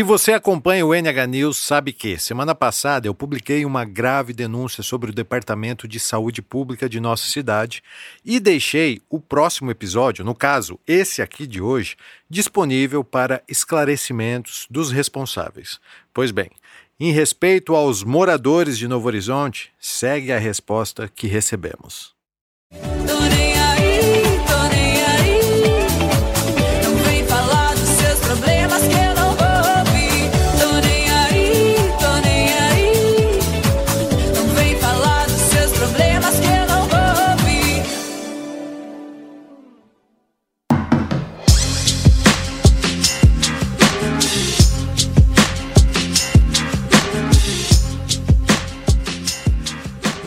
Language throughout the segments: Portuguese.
Se você acompanha o NH News, sabe que semana passada eu publiquei uma grave denúncia sobre o Departamento de Saúde Pública de nossa cidade e deixei o próximo episódio, no caso, esse aqui de hoje, disponível para esclarecimentos dos responsáveis. Pois bem, em respeito aos moradores de Novo Horizonte, segue a resposta que recebemos.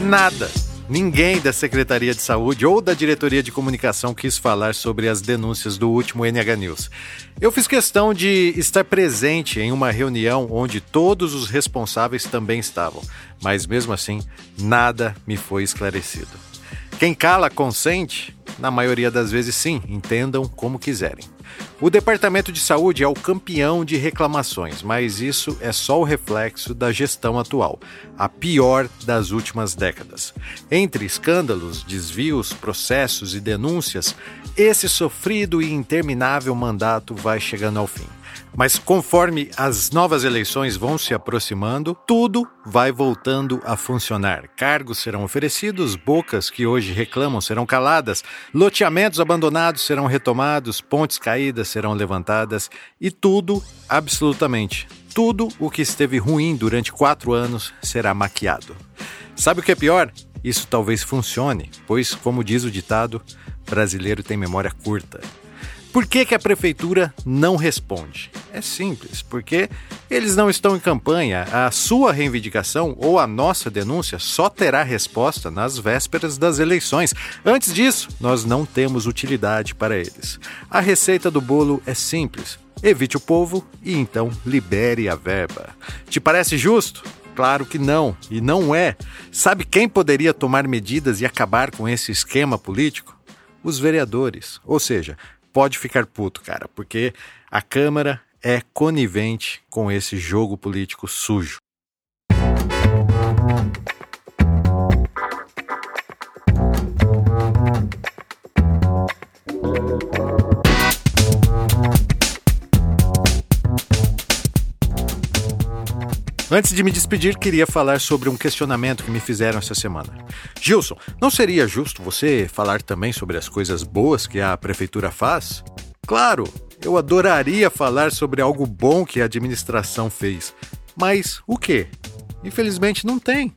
Nada. Ninguém da Secretaria de Saúde ou da Diretoria de Comunicação quis falar sobre as denúncias do último NH News. Eu fiz questão de estar presente em uma reunião onde todos os responsáveis também estavam, mas mesmo assim, nada me foi esclarecido. Quem cala consente? Na maioria das vezes, sim, entendam como quiserem. O Departamento de Saúde é o campeão de reclamações, mas isso é só o reflexo da gestão atual, a pior das últimas décadas. Entre escândalos, desvios, processos e denúncias, esse sofrido e interminável mandato vai chegando ao fim. Mas conforme as novas eleições vão se aproximando, tudo vai voltando a funcionar. Cargos serão oferecidos, bocas que hoje reclamam serão caladas, loteamentos abandonados serão retomados, pontes caídas serão levantadas e tudo, absolutamente tudo o que esteve ruim durante quatro anos será maquiado. Sabe o que é pior? Isso talvez funcione, pois, como diz o ditado, brasileiro tem memória curta. Por que, que a prefeitura não responde? É simples, porque eles não estão em campanha. A sua reivindicação ou a nossa denúncia só terá resposta nas vésperas das eleições. Antes disso, nós não temos utilidade para eles. A receita do bolo é simples. Evite o povo e então libere a verba. Te parece justo? Claro que não, e não é. Sabe quem poderia tomar medidas e acabar com esse esquema político? Os vereadores. Ou seja, pode ficar puto, cara, porque a Câmara é conivente com esse jogo político sujo. Antes de me despedir, queria falar sobre um questionamento que me fizeram essa semana. Gilson, não seria justo você falar também sobre as coisas boas que a prefeitura faz? Claro, eu adoraria falar sobre algo bom que a administração fez. Mas o que? Infelizmente não tem.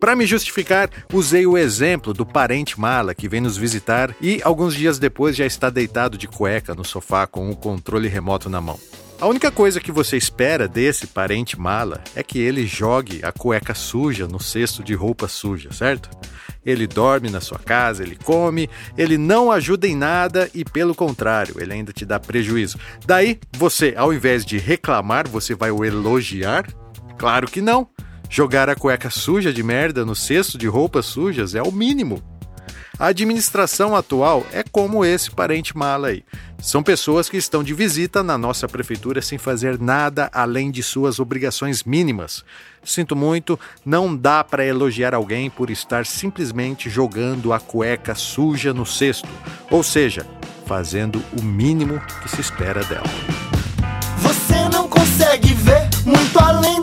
Para me justificar, usei o exemplo do parente mala que vem nos visitar e alguns dias depois já está deitado de cueca no sofá com o controle remoto na mão. A única coisa que você espera desse parente mala é que ele jogue a cueca suja no cesto de roupa suja, certo? Ele dorme na sua casa, ele come, ele não ajuda em nada e, pelo contrário, ele ainda te dá prejuízo. Daí, você, ao invés de reclamar, você vai o elogiar? Claro que não. Jogar a cueca suja de merda no cesto de roupas sujas é o mínimo. A administração atual é como esse parente mala aí. São pessoas que estão de visita na nossa prefeitura sem fazer nada além de suas obrigações mínimas. Sinto muito, não dá para elogiar alguém por estar simplesmente jogando a cueca suja no cesto, ou seja, fazendo o mínimo que se espera dela. Você não consegue ver muito além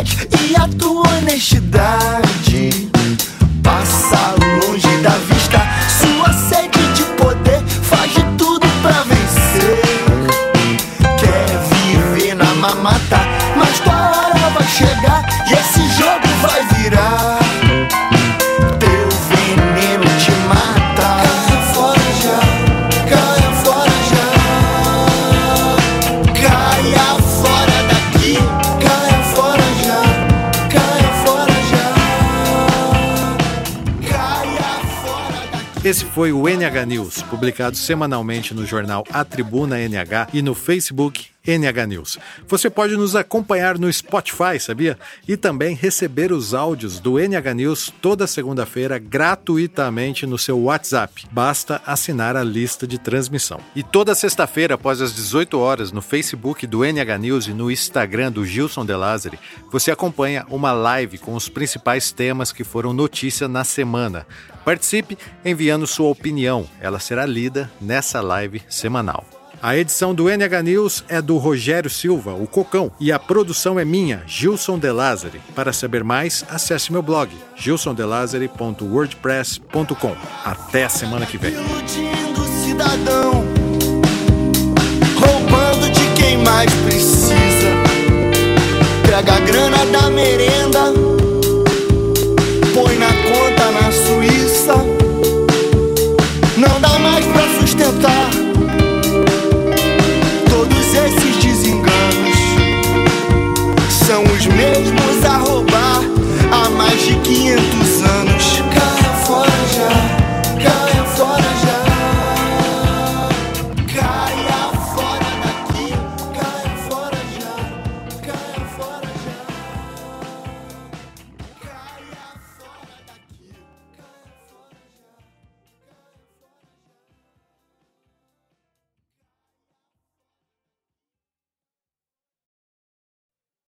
a Esse foi o NH News, publicado semanalmente no jornal A Tribuna NH e no Facebook NH News. Você pode nos acompanhar no Spotify, sabia? E também receber os áudios do NH News toda segunda-feira gratuitamente no seu WhatsApp. Basta assinar a lista de transmissão. E toda sexta-feira, após as 18 horas, no Facebook do NH News e no Instagram do Gilson De Lázari, você acompanha uma live com os principais temas que foram notícia na semana. Participe enviando sua opinião, ela será lida nessa live semanal. A edição do NH News é do Rogério Silva, o Cocão, e a produção é minha, Gilson De Lázari. Para saber mais, acesse meu blog, gilsondelazari.wordpress.com. Até semana que vem. Cidadão, roubando de quem mais precisa. Pega a grana da merenda